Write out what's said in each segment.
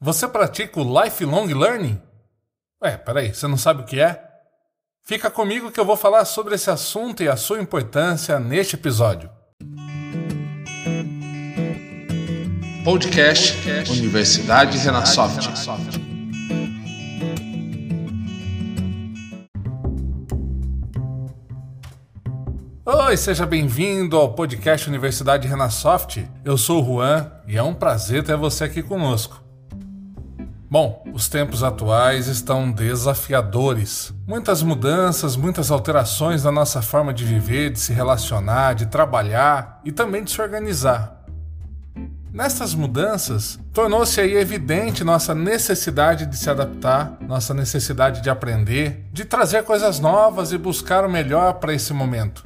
Você pratica o lifelong learning? Ué, peraí, você não sabe o que é? Fica comigo que eu vou falar sobre esse assunto e a sua importância neste episódio. Podcast Universidade Renasoft. Oi, seja bem-vindo ao podcast Universidade Renasoft. Eu sou o Juan e é um prazer ter você aqui conosco. Bom, os tempos atuais estão desafiadores. Muitas mudanças, muitas alterações na nossa forma de viver, de se relacionar, de trabalhar e também de se organizar. Nessas mudanças, tornou-se aí evidente nossa necessidade de se adaptar, nossa necessidade de aprender, de trazer coisas novas e buscar o melhor para esse momento.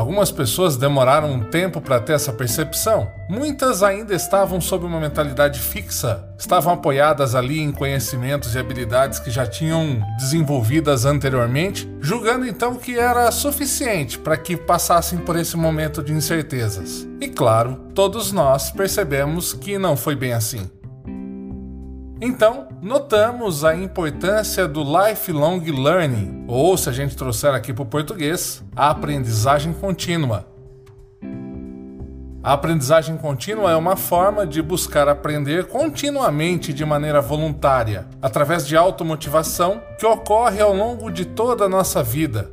Algumas pessoas demoraram um tempo para ter essa percepção. Muitas ainda estavam sob uma mentalidade fixa, estavam apoiadas ali em conhecimentos e habilidades que já tinham desenvolvidas anteriormente, julgando então que era suficiente para que passassem por esse momento de incertezas. E claro, todos nós percebemos que não foi bem assim. Então, notamos a importância do lifelong learning, ou se a gente trouxer aqui para o português, a aprendizagem contínua. A aprendizagem contínua é uma forma de buscar aprender continuamente de maneira voluntária, através de automotivação que ocorre ao longo de toda a nossa vida,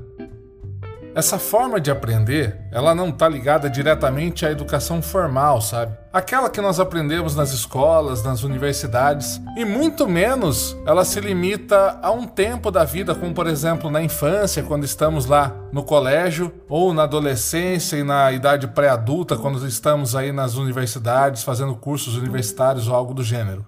essa forma de aprender, ela não está ligada diretamente à educação formal, sabe? Aquela que nós aprendemos nas escolas, nas universidades, e muito menos ela se limita a um tempo da vida, como por exemplo na infância, quando estamos lá no colégio, ou na adolescência e na idade pré-adulta, quando estamos aí nas universidades fazendo cursos universitários ou algo do gênero.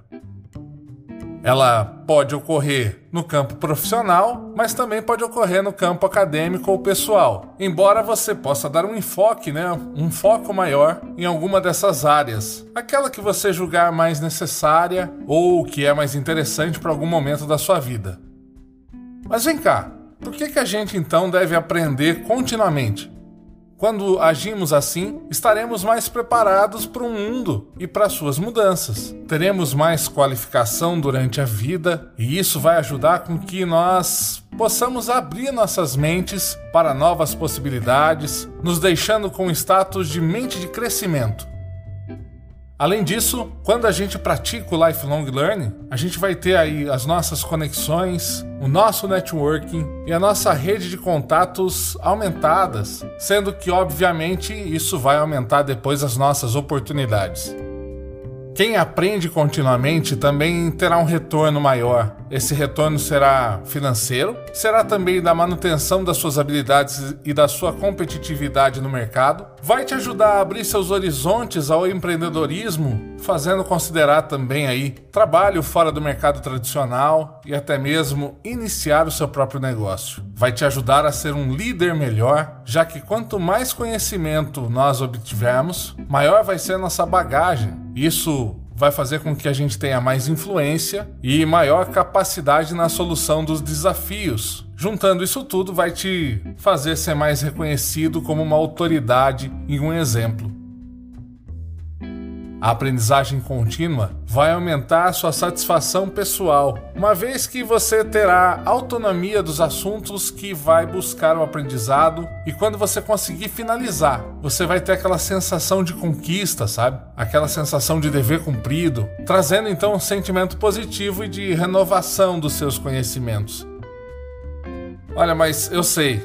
Ela pode ocorrer no campo profissional, mas também pode ocorrer no campo acadêmico ou pessoal. Embora você possa dar um enfoque, né, um foco maior em alguma dessas áreas, aquela que você julgar mais necessária ou que é mais interessante para algum momento da sua vida. Mas vem cá, por que, que a gente então deve aprender continuamente? Quando agimos assim, estaremos mais preparados para o mundo e para suas mudanças. Teremos mais qualificação durante a vida e isso vai ajudar com que nós possamos abrir nossas mentes para novas possibilidades, nos deixando com status de mente de crescimento. Além disso, quando a gente pratica o lifelong learning, a gente vai ter aí as nossas conexões, o nosso networking e a nossa rede de contatos aumentadas, sendo que obviamente isso vai aumentar depois as nossas oportunidades. Quem aprende continuamente também terá um retorno maior. Esse retorno será financeiro, será também da manutenção das suas habilidades e da sua competitividade no mercado. Vai te ajudar a abrir seus horizontes ao empreendedorismo, fazendo considerar também aí trabalho fora do mercado tradicional e até mesmo iniciar o seu próprio negócio. Vai te ajudar a ser um líder melhor, já que quanto mais conhecimento nós obtivermos, maior vai ser nossa bagagem isso vai fazer com que a gente tenha mais influência e maior capacidade na solução dos desafios. Juntando isso tudo, vai te fazer ser mais reconhecido como uma autoridade e um exemplo. A aprendizagem contínua vai aumentar a sua satisfação pessoal, uma vez que você terá autonomia dos assuntos que vai buscar o aprendizado e quando você conseguir finalizar, você vai ter aquela sensação de conquista, sabe? Aquela sensação de dever cumprido, trazendo então um sentimento positivo e de renovação dos seus conhecimentos. Olha, mas eu sei,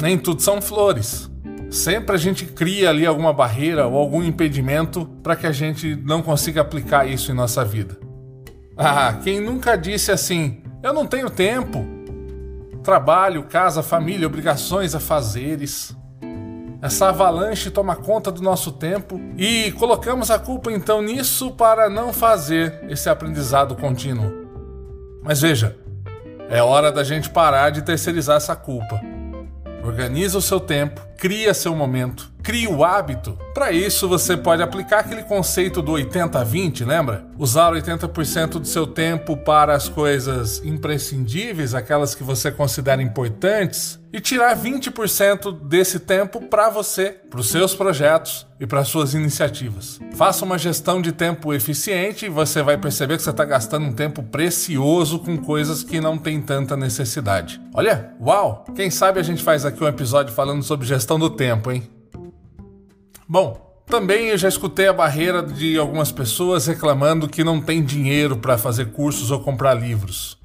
nem tudo são flores. Sempre a gente cria ali alguma barreira ou algum impedimento para que a gente não consiga aplicar isso em nossa vida. Ah, quem nunca disse assim: eu não tenho tempo. Trabalho, casa, família, obrigações, afazeres. Essa avalanche toma conta do nosso tempo e colocamos a culpa então nisso para não fazer esse aprendizado contínuo. Mas veja, é hora da gente parar de terceirizar essa culpa Organiza o seu tempo, cria seu momento Crie o hábito. Para isso, você pode aplicar aquele conceito do 80-20, lembra? Usar 80% do seu tempo para as coisas imprescindíveis, aquelas que você considera importantes, e tirar 20% desse tempo para você, para os seus projetos e para suas iniciativas. Faça uma gestão de tempo eficiente e você vai perceber que você está gastando um tempo precioso com coisas que não tem tanta necessidade. Olha, uau! Quem sabe a gente faz aqui um episódio falando sobre gestão do tempo, hein? Bom, também eu já escutei a barreira de algumas pessoas reclamando que não tem dinheiro para fazer cursos ou comprar livros.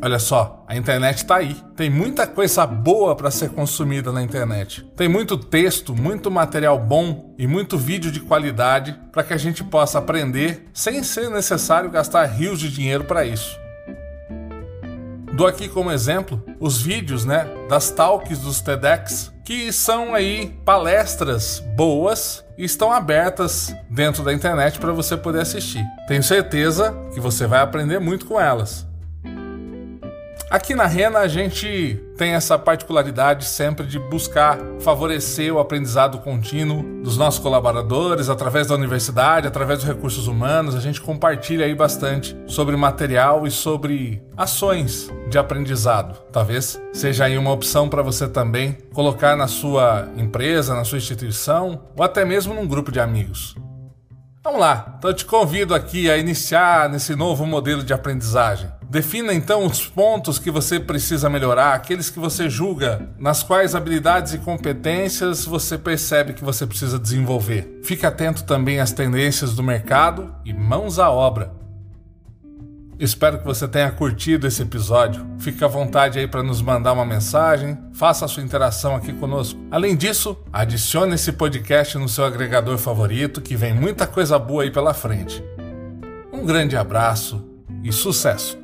Olha só, a internet está aí. Tem muita coisa boa para ser consumida na internet. Tem muito texto, muito material bom e muito vídeo de qualidade para que a gente possa aprender sem ser necessário gastar rios de dinheiro para isso. Dou aqui como exemplo os vídeos, né, das talks dos TEDx, que são aí palestras boas estão abertas dentro da internet para você poder assistir. Tenho certeza que você vai aprender muito com elas. Aqui na Rena a gente tem essa particularidade sempre de buscar favorecer o aprendizado contínuo dos nossos colaboradores através da universidade, através dos recursos humanos. A gente compartilha aí bastante sobre material e sobre ações de aprendizado. Talvez seja aí uma opção para você também colocar na sua empresa, na sua instituição ou até mesmo num grupo de amigos. Vamos lá, então eu te convido aqui a iniciar nesse novo modelo de aprendizagem. Defina então os pontos que você precisa melhorar, aqueles que você julga, nas quais habilidades e competências você percebe que você precisa desenvolver. Fique atento também às tendências do mercado e mãos à obra. Espero que você tenha curtido esse episódio. Fique à vontade aí para nos mandar uma mensagem, faça a sua interação aqui conosco. Além disso, adicione esse podcast no seu agregador favorito, que vem muita coisa boa aí pela frente. Um grande abraço e sucesso!